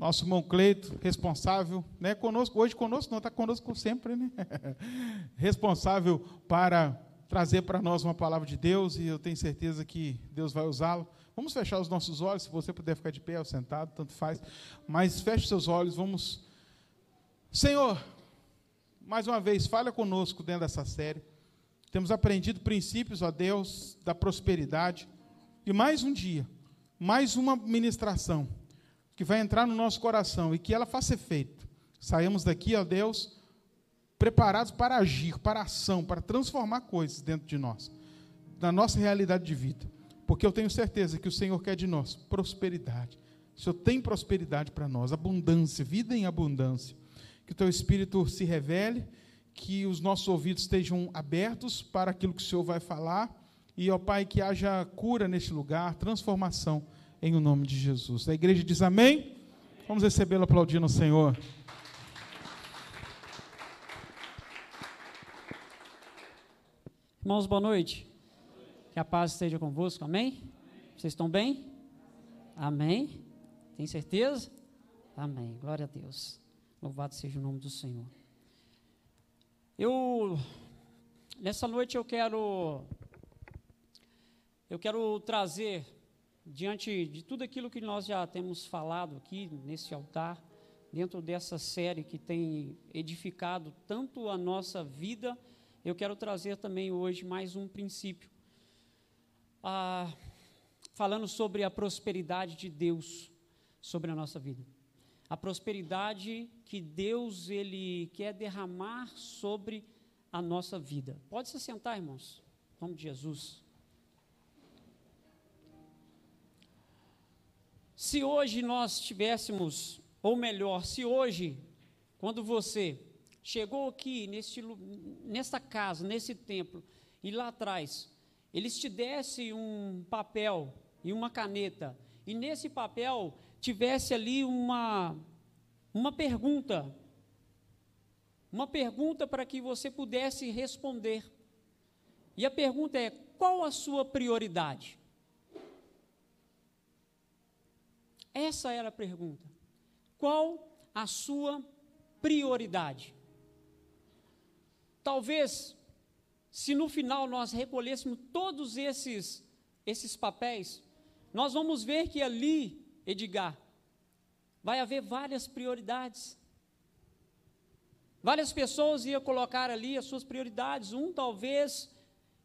nosso irmão Cleito, responsável, né, conosco, hoje conosco, não, está conosco sempre, né? responsável para trazer para nós uma palavra de Deus e eu tenho certeza que Deus vai usá-lo. Vamos fechar os nossos olhos, se você puder ficar de pé ou sentado, tanto faz, mas feche seus olhos, vamos. Senhor, mais uma vez, fala conosco dentro dessa série. Temos aprendido princípios, ó Deus, da prosperidade. E mais um dia, mais uma ministração que vai entrar no nosso coração e que ela faça efeito. Saímos daqui, ó Deus, preparados para agir, para ação, para transformar coisas dentro de nós, na nossa realidade de vida. Porque eu tenho certeza que o Senhor quer de nós prosperidade. O Senhor tem prosperidade para nós, abundância, vida em abundância. Que o teu Espírito se revele, que os nossos ouvidos estejam abertos para aquilo que o Senhor vai falar. E, ó Pai, que haja cura neste lugar, transformação em o nome de Jesus. A igreja diz amém. Vamos recebê-lo aplaudindo o Senhor. Irmãos, boa noite. Que a paz esteja convosco, amém? Vocês estão bem? Amém? Tem certeza? Amém. Glória a Deus. Louvado seja o nome do Senhor. Eu nessa noite eu quero eu quero trazer diante de tudo aquilo que nós já temos falado aqui nesse altar, dentro dessa série que tem edificado tanto a nossa vida, eu quero trazer também hoje mais um princípio. Ah, falando sobre a prosperidade de Deus sobre a nossa vida. A prosperidade que Deus ele quer derramar sobre a nossa vida. Pode se sentar, irmãos. Em nome de Jesus. Se hoje nós tivéssemos, ou melhor, se hoje, quando você chegou aqui neste, nesta casa, nesse templo, e lá atrás, eles te dessem um papel e uma caneta, e nesse papel tivesse ali uma, uma pergunta, uma pergunta para que você pudesse responder. E a pergunta é: qual a sua prioridade? Essa era a pergunta. Qual a sua prioridade? Talvez, se no final nós recolhêssemos todos esses, esses papéis, nós vamos ver que ali, Edgar, vai haver várias prioridades. Várias pessoas iam colocar ali as suas prioridades. Um, talvez,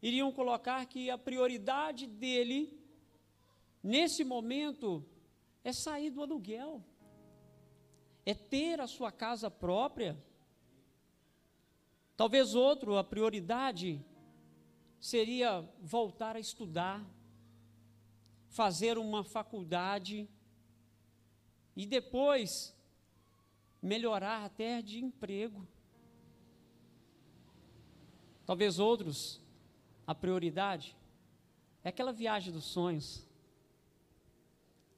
iriam colocar que a prioridade dele, nesse momento, é sair do aluguel, é ter a sua casa própria. Talvez outro, a prioridade seria voltar a estudar, fazer uma faculdade e depois melhorar até de emprego. Talvez outros, a prioridade é aquela viagem dos sonhos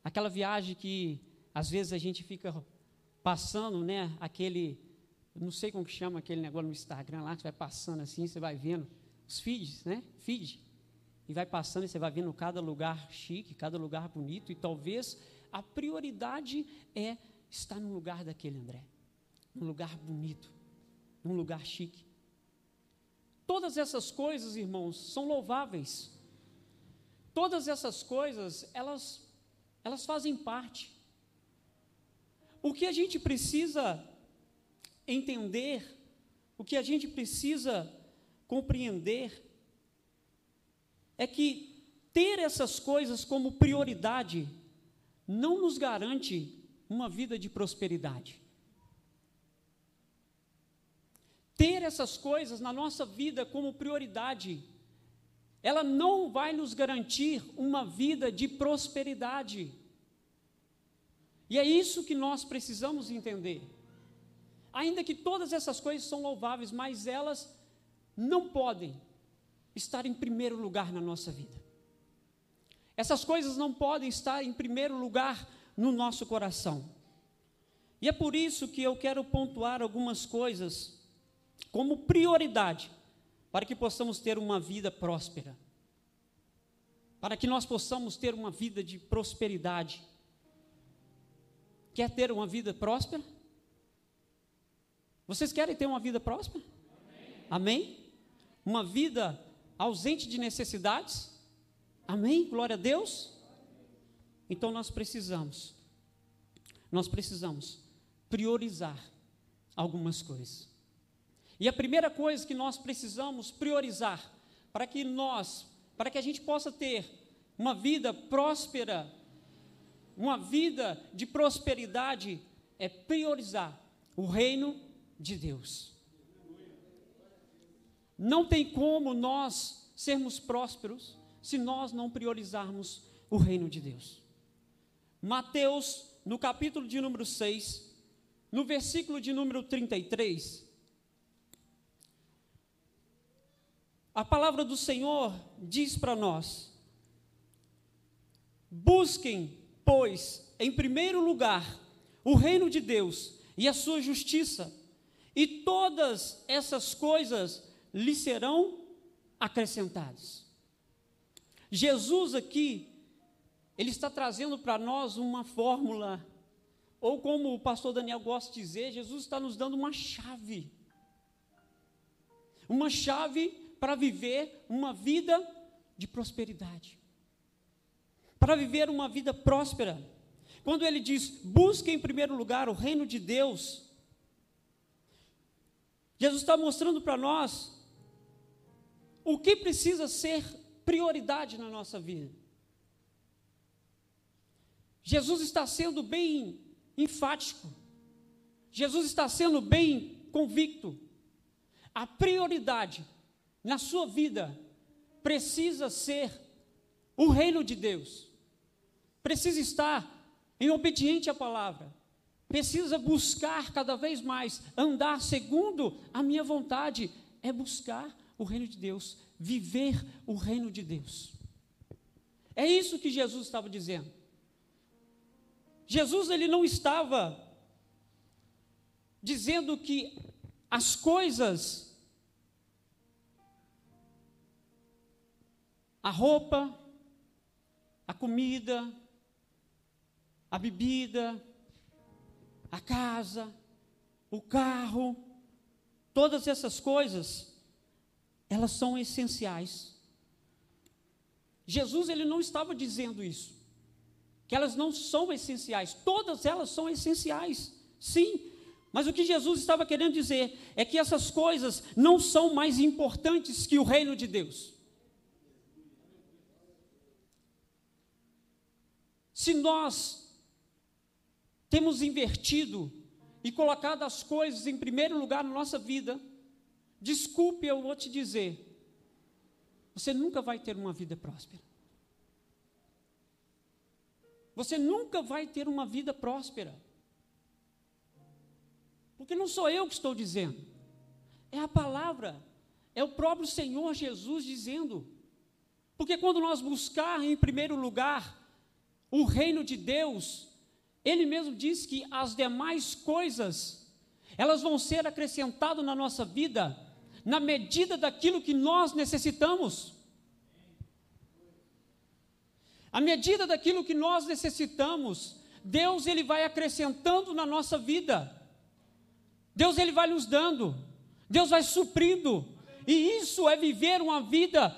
Aquela viagem que às vezes a gente fica passando, né? Aquele, não sei como que chama aquele negócio no Instagram lá, que vai passando assim, você vai vendo os feeds, né? Feed. E vai passando e você vai vendo cada lugar chique, cada lugar bonito, e talvez a prioridade é estar no lugar daquele André, num lugar bonito, num lugar chique. Todas essas coisas, irmãos, são louváveis. Todas essas coisas, elas elas fazem parte. O que a gente precisa entender, o que a gente precisa compreender, é que ter essas coisas como prioridade não nos garante uma vida de prosperidade. Ter essas coisas na nossa vida como prioridade, ela não vai nos garantir uma vida de prosperidade. E é isso que nós precisamos entender. Ainda que todas essas coisas são louváveis, mas elas não podem estar em primeiro lugar na nossa vida. Essas coisas não podem estar em primeiro lugar no nosso coração. E é por isso que eu quero pontuar algumas coisas como prioridade para que possamos ter uma vida próspera. Para que nós possamos ter uma vida de prosperidade. Quer ter uma vida próspera? Vocês querem ter uma vida próspera? Amém? Amém? Uma vida ausente de necessidades? Amém? Glória a Deus? Então nós precisamos, nós precisamos priorizar algumas coisas. E a primeira coisa que nós precisamos priorizar para que nós, para que a gente possa ter uma vida próspera, uma vida de prosperidade, é priorizar o reino de Deus. Não tem como nós sermos prósperos se nós não priorizarmos o reino de Deus. Mateus, no capítulo de número 6, no versículo de número 33, a palavra do Senhor diz para nós: Busquem, pois, em primeiro lugar, o reino de Deus e a sua justiça, e todas essas coisas lhe serão acrescentadas. Jesus aqui, ele está trazendo para nós uma fórmula, ou como o pastor Daniel gosta de dizer, Jesus está nos dando uma chave. Uma chave para viver uma vida de prosperidade. Para viver uma vida próspera. Quando ele diz: busque em primeiro lugar o reino de Deus, Jesus está mostrando para nós o que precisa ser prioridade na nossa vida. Jesus está sendo bem enfático, Jesus está sendo bem convicto. A prioridade na sua vida precisa ser o reino de Deus, precisa estar em obediente à palavra, precisa buscar cada vez mais andar segundo a minha vontade, é buscar o reino de Deus, viver o reino de Deus. É isso que Jesus estava dizendo. Jesus ele não estava dizendo que as coisas a roupa, a comida, a bebida, a casa, o carro, todas essas coisas elas são essenciais. Jesus ele não estava dizendo isso, que elas não são essenciais, todas elas são essenciais, sim, mas o que Jesus estava querendo dizer é que essas coisas não são mais importantes que o reino de Deus. Se nós temos invertido e colocado as coisas em primeiro lugar na nossa vida, Desculpe, eu vou te dizer. Você nunca vai ter uma vida próspera. Você nunca vai ter uma vida próspera. Porque não sou eu que estou dizendo. É a palavra. É o próprio Senhor Jesus dizendo. Porque quando nós buscar em primeiro lugar o reino de Deus, ele mesmo diz que as demais coisas elas vão ser acrescentadas na nossa vida na medida daquilo que nós necessitamos. À medida daquilo que nós necessitamos, Deus ele vai acrescentando na nossa vida. Deus ele vai nos dando. Deus vai suprindo. E isso é viver uma vida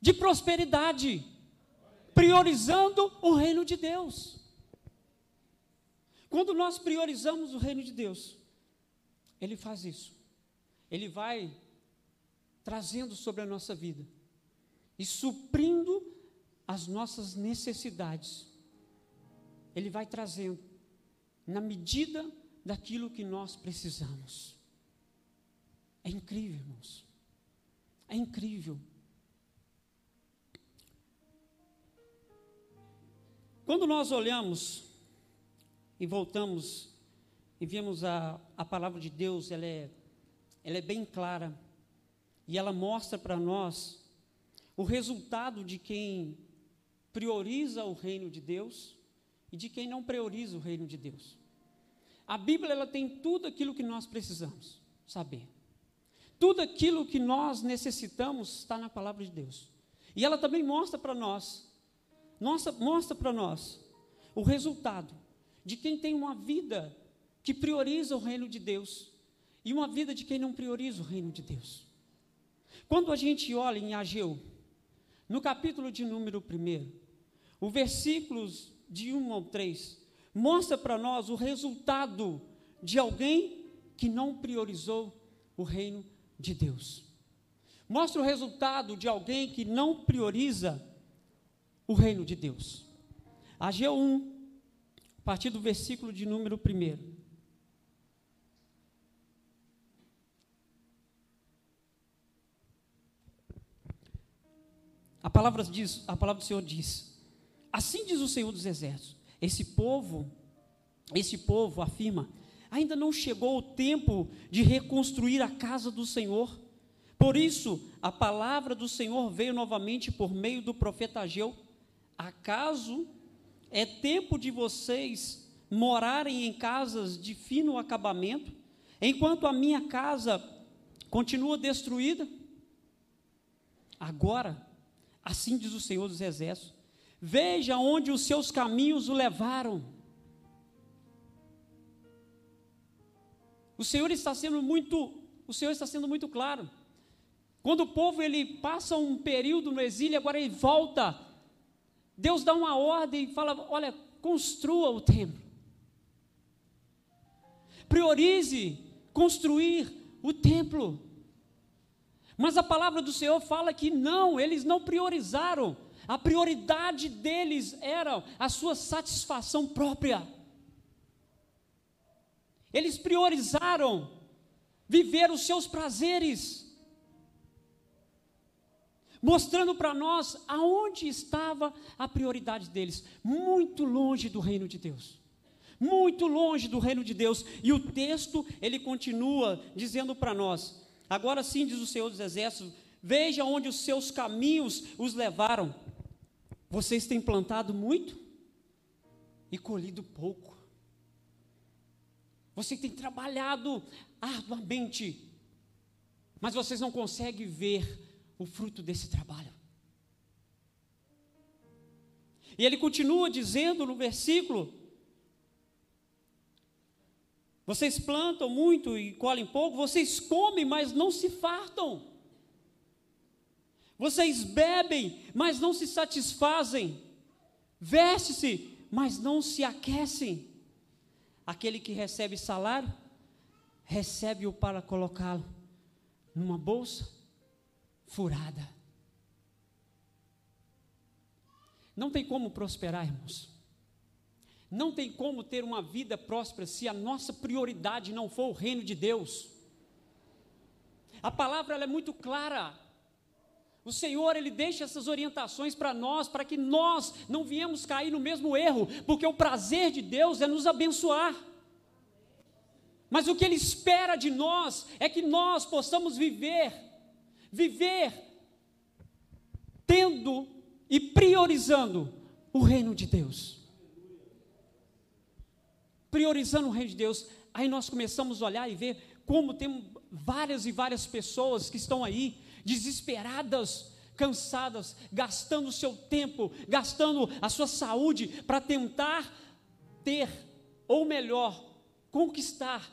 de prosperidade, priorizando o reino de Deus. Quando nós priorizamos o reino de Deus, ele faz isso. Ele vai trazendo sobre a nossa vida e suprindo as nossas necessidades. Ele vai trazendo na medida daquilo que nós precisamos. É incrível, irmãos. É incrível. Quando nós olhamos e voltamos e vimos a, a palavra de Deus, ela é, ela é bem clara, e ela mostra para nós o resultado de quem prioriza o reino de Deus e de quem não prioriza o reino de Deus. A Bíblia ela tem tudo aquilo que nós precisamos saber. Tudo aquilo que nós necessitamos está na palavra de Deus. E ela também mostra para nós, nossa, mostra para nós o resultado de quem tem uma vida que prioriza o reino de Deus e uma vida de quem não prioriza o reino de Deus. Quando a gente olha em Ageu, no capítulo de número 1, o versículos de 1 ao 3, mostra para nós o resultado de alguém que não priorizou o reino de Deus. Mostra o resultado de alguém que não prioriza o reino de Deus. Ageu 1, a partir do versículo de número 1. A palavra, diz, a palavra do Senhor diz: Assim diz o Senhor dos Exércitos: esse povo, esse povo afirma, ainda não chegou o tempo de reconstruir a casa do Senhor. Por isso, a palavra do Senhor veio novamente por meio do profeta Ageu. Acaso é tempo de vocês morarem em casas de fino acabamento, enquanto a minha casa continua destruída? Agora, Assim diz o Senhor dos Exércitos. Veja onde os seus caminhos o levaram. O Senhor está sendo muito, o Senhor está sendo muito claro. Quando o povo ele passa um período no exílio, agora ele volta. Deus dá uma ordem e fala: "Olha, construa o templo. Priorize construir o templo. Mas a palavra do Senhor fala que não, eles não priorizaram. A prioridade deles era a sua satisfação própria. Eles priorizaram viver os seus prazeres, mostrando para nós aonde estava a prioridade deles, muito longe do reino de Deus. Muito longe do reino de Deus. E o texto, ele continua dizendo para nós: Agora sim, diz o Senhor dos Exércitos: veja onde os seus caminhos os levaram. Vocês têm plantado muito e colhido pouco. Você tem trabalhado arduamente, mas vocês não conseguem ver o fruto desse trabalho. E ele continua dizendo no versículo vocês plantam muito e colhem pouco, vocês comem, mas não se fartam. Vocês bebem, mas não se satisfazem. Veste-se, mas não se aquecem. Aquele que recebe salário, recebe-o para colocá-lo numa bolsa furada. Não tem como prosperar, irmãos. Não tem como ter uma vida próspera se a nossa prioridade não for o reino de Deus. A palavra é muito clara. O Senhor, Ele deixa essas orientações para nós, para que nós não viemos cair no mesmo erro, porque o prazer de Deus é nos abençoar. Mas o que Ele espera de nós é que nós possamos viver, viver, tendo e priorizando o reino de Deus. Priorizando o reino de Deus, aí nós começamos a olhar e ver como tem várias e várias pessoas que estão aí desesperadas, cansadas, gastando o seu tempo, gastando a sua saúde para tentar ter, ou melhor, conquistar,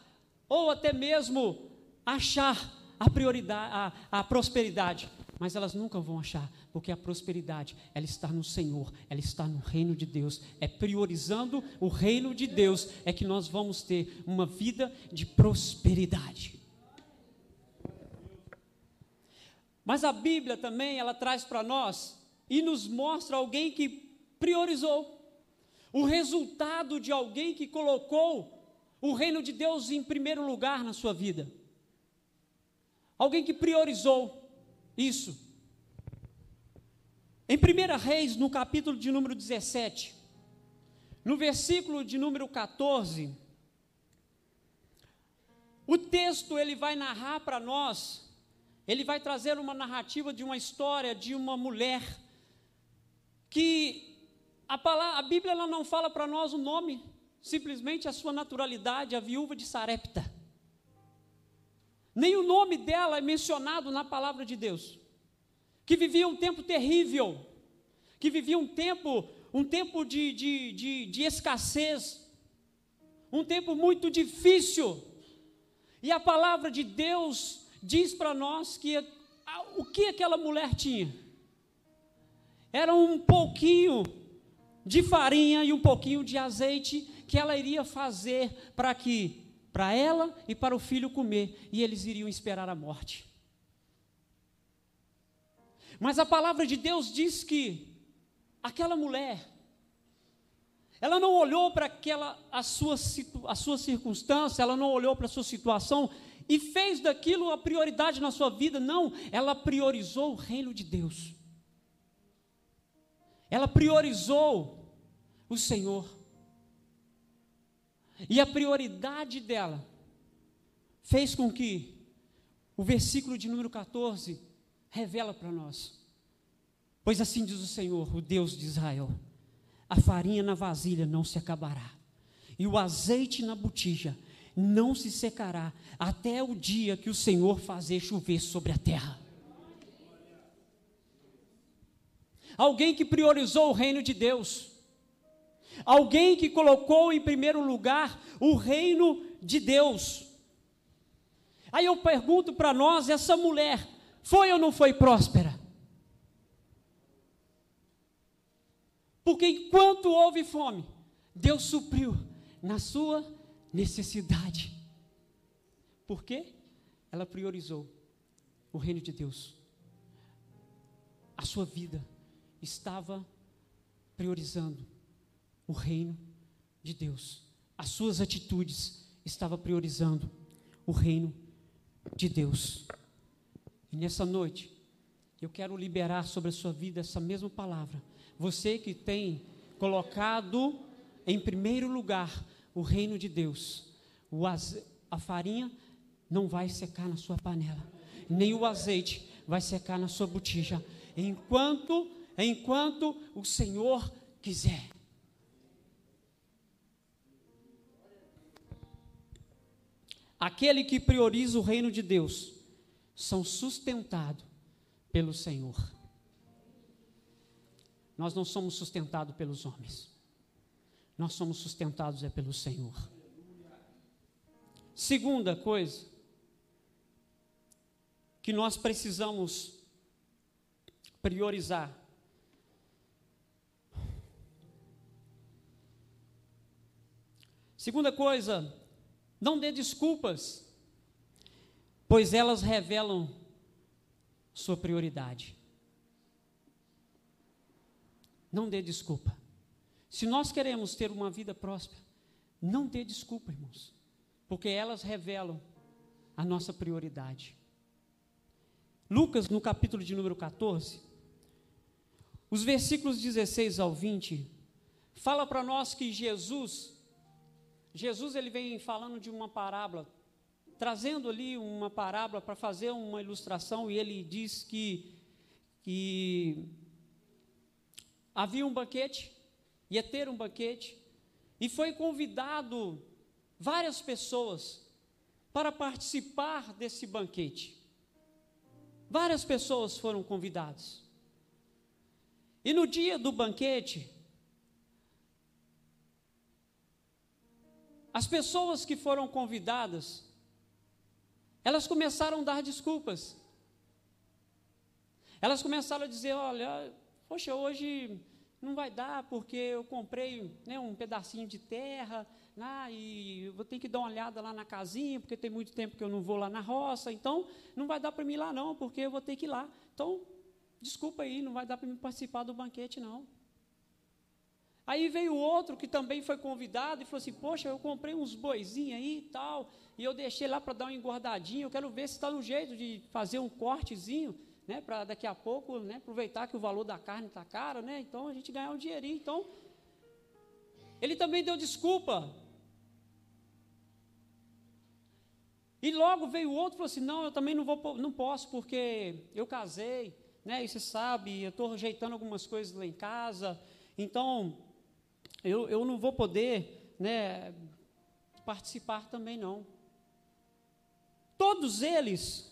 ou até mesmo achar a prioridade, a, a prosperidade mas elas nunca vão achar, porque a prosperidade, ela está no Senhor, ela está no reino de Deus. É priorizando o reino de Deus é que nós vamos ter uma vida de prosperidade. Mas a Bíblia também, ela traz para nós e nos mostra alguém que priorizou. O resultado de alguém que colocou o reino de Deus em primeiro lugar na sua vida. Alguém que priorizou isso. Em 1 Reis, no capítulo de número 17, no versículo de número 14, O texto ele vai narrar para nós, ele vai trazer uma narrativa de uma história de uma mulher que a, palavra, a Bíblia ela não fala para nós o nome, simplesmente a sua naturalidade, a viúva de Sarepta. Nem o nome dela é mencionado na palavra de Deus. Que vivia um tempo terrível, que vivia um tempo, um tempo de, de, de, de escassez, um tempo muito difícil. E a palavra de Deus diz para nós que o que aquela mulher tinha? Era um pouquinho de farinha e um pouquinho de azeite que ela iria fazer para que para ela e para o filho comer, e eles iriam esperar a morte. Mas a palavra de Deus diz que aquela mulher ela não olhou para aquela a sua a sua circunstância, ela não olhou para a sua situação e fez daquilo a prioridade na sua vida, não, ela priorizou o reino de Deus. Ela priorizou o Senhor. E a prioridade dela fez com que o versículo de número 14 revela para nós. Pois assim diz o Senhor, o Deus de Israel: a farinha na vasilha não se acabará, e o azeite na botija não se secará, até o dia que o Senhor fazer chover sobre a terra. alguém que priorizou o reino de Deus, alguém que colocou em primeiro lugar o reino de Deus. Aí eu pergunto para nós: essa mulher foi ou não foi próspera? Porque enquanto houve fome, Deus supriu na sua necessidade. Por quê? Ela priorizou o reino de Deus, a sua vida estava priorizando o reino de Deus. As suas atitudes estavam priorizando o reino de Deus. E nessa noite, eu quero liberar sobre a sua vida essa mesma palavra. Você que tem colocado em primeiro lugar o reino de Deus, a farinha não vai secar na sua panela, nem o azeite vai secar na sua botija, enquanto enquanto o Senhor quiser. Aquele que prioriza o reino de Deus são sustentados pelo Senhor. Nós não somos sustentados pelos homens. Nós somos sustentados é pelo Senhor. Segunda coisa que nós precisamos priorizar Segunda coisa, não dê desculpas, pois elas revelam sua prioridade. Não dê desculpa. Se nós queremos ter uma vida próspera, não dê desculpa, irmãos, porque elas revelam a nossa prioridade. Lucas, no capítulo de número 14, os versículos 16 ao 20, fala para nós que Jesus Jesus ele vem falando de uma parábola, trazendo ali uma parábola para fazer uma ilustração, e ele diz que, que havia um banquete, ia ter um banquete, e foi convidado várias pessoas para participar desse banquete. Várias pessoas foram convidadas. E no dia do banquete, As pessoas que foram convidadas, elas começaram a dar desculpas. Elas começaram a dizer: olha, poxa, hoje não vai dar porque eu comprei né, um pedacinho de terra lá e vou ter que dar uma olhada lá na casinha, porque tem muito tempo que eu não vou lá na roça, então não vai dar para mim ir lá não, porque eu vou ter que ir lá. Então, desculpa aí, não vai dar para mim participar do banquete não. Aí veio outro que também foi convidado e falou assim: Poxa, eu comprei uns boizinhos aí e tal, e eu deixei lá para dar uma engordadinha. Eu quero ver se está no jeito de fazer um cortezinho, né, para daqui a pouco né, aproveitar que o valor da carne está caro, né, então a gente ganhar um dinheirinho. Então, ele também deu desculpa. E logo veio outro e falou assim: não, eu também não, vou, não posso, porque eu casei, né? E você sabe, eu estou rejeitando algumas coisas lá em casa, então eu, eu não vou poder né, participar também não. Todos eles,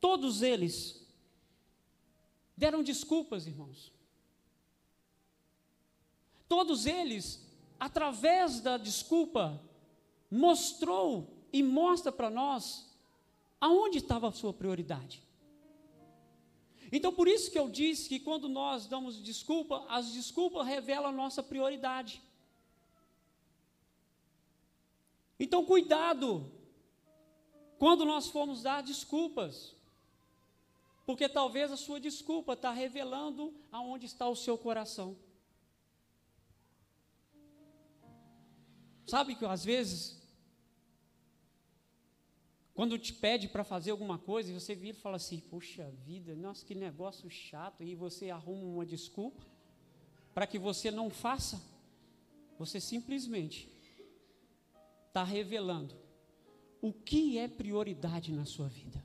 todos eles, deram desculpas, irmãos. Todos eles, através da desculpa, mostrou e mostra para nós aonde estava a sua prioridade. Então, por isso que eu disse que quando nós damos desculpa, as desculpas revelam a nossa prioridade. Então, cuidado quando nós formos dar desculpas, porque talvez a sua desculpa está revelando aonde está o seu coração. Sabe que às vezes, quando te pede para fazer alguma coisa, e você vira e fala assim: Puxa vida, nossa, que negócio chato, e você arruma uma desculpa para que você não faça, você simplesmente está revelando o que é prioridade na sua vida.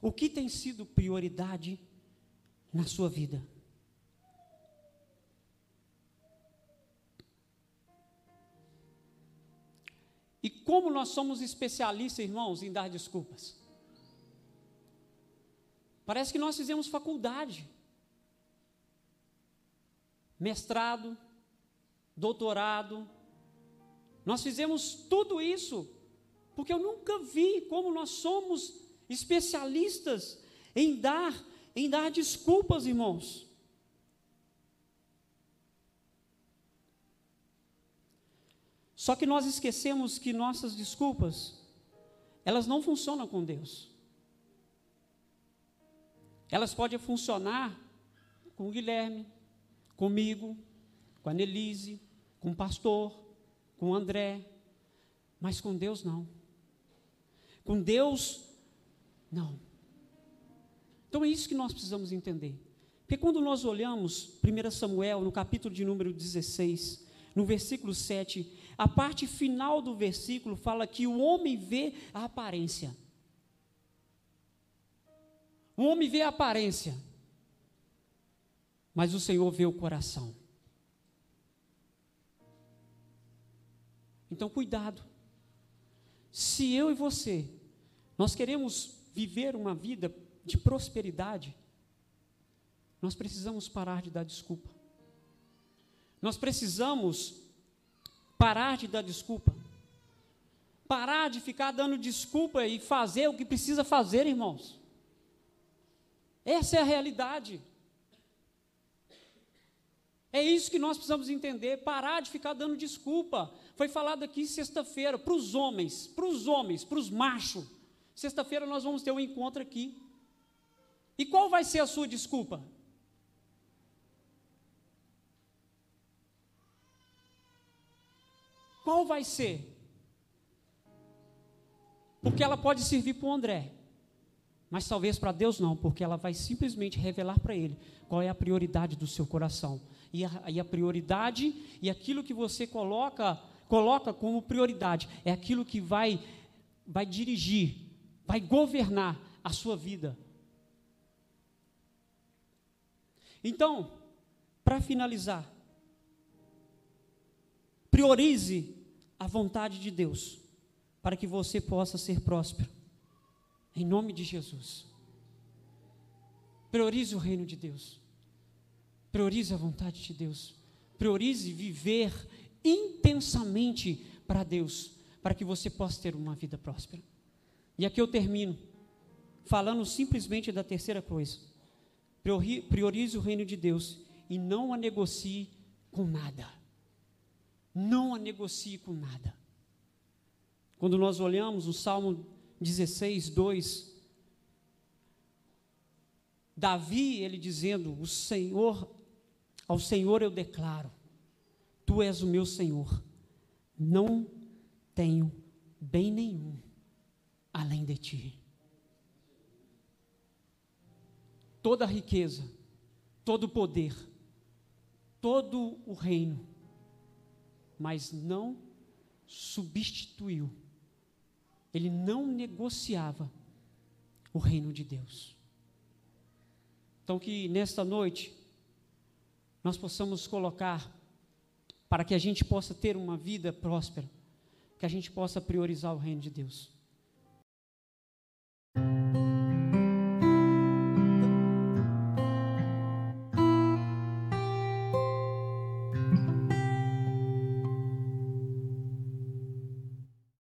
O que tem sido prioridade na sua vida? Como nós somos especialistas, irmãos, em dar desculpas. Parece que nós fizemos faculdade, mestrado, doutorado. Nós fizemos tudo isso, porque eu nunca vi como nós somos especialistas em dar, em dar desculpas, irmãos. Só que nós esquecemos que nossas desculpas, elas não funcionam com Deus. Elas podem funcionar com o Guilherme, comigo, com a Nelise, com o pastor, com o André, mas com Deus não. Com Deus, não. Então é isso que nós precisamos entender. Porque quando nós olhamos 1 Samuel, no capítulo de número 16, no versículo 7, a parte final do versículo fala que o homem vê a aparência. O homem vê a aparência, mas o Senhor vê o coração. Então, cuidado. Se eu e você, nós queremos viver uma vida de prosperidade, nós precisamos parar de dar desculpa. Nós precisamos parar de dar desculpa. Parar de ficar dando desculpa e fazer o que precisa fazer, irmãos. Essa é a realidade. É isso que nós precisamos entender, parar de ficar dando desculpa. Foi falado aqui sexta-feira para os homens, para os homens, para os machos. Sexta-feira nós vamos ter um encontro aqui. E qual vai ser a sua desculpa? Qual vai ser? Porque ela pode servir para o André, mas talvez para Deus não, porque ela vai simplesmente revelar para ele qual é a prioridade do seu coração. E a, e a prioridade e aquilo que você coloca, coloca como prioridade, é aquilo que vai, vai dirigir, vai governar a sua vida. Então, para finalizar, priorize a vontade de Deus para que você possa ser próspero. Em nome de Jesus. Priorize o reino de Deus. Priorize a vontade de Deus. Priorize viver intensamente para Deus, para que você possa ter uma vida próspera. E aqui eu termino falando simplesmente da terceira coisa. Priorize o reino de Deus e não a negocie com nada não a negocie com nada. Quando nós olhamos o Salmo 16, 2, Davi, ele dizendo: O Senhor, ao Senhor eu declaro, Tu és o meu Senhor, não tenho bem nenhum além de Ti. Toda a riqueza, todo o poder, todo o reino mas não substituiu. Ele não negociava o reino de Deus. Então, que nesta noite nós possamos colocar, para que a gente possa ter uma vida próspera, que a gente possa priorizar o reino de Deus.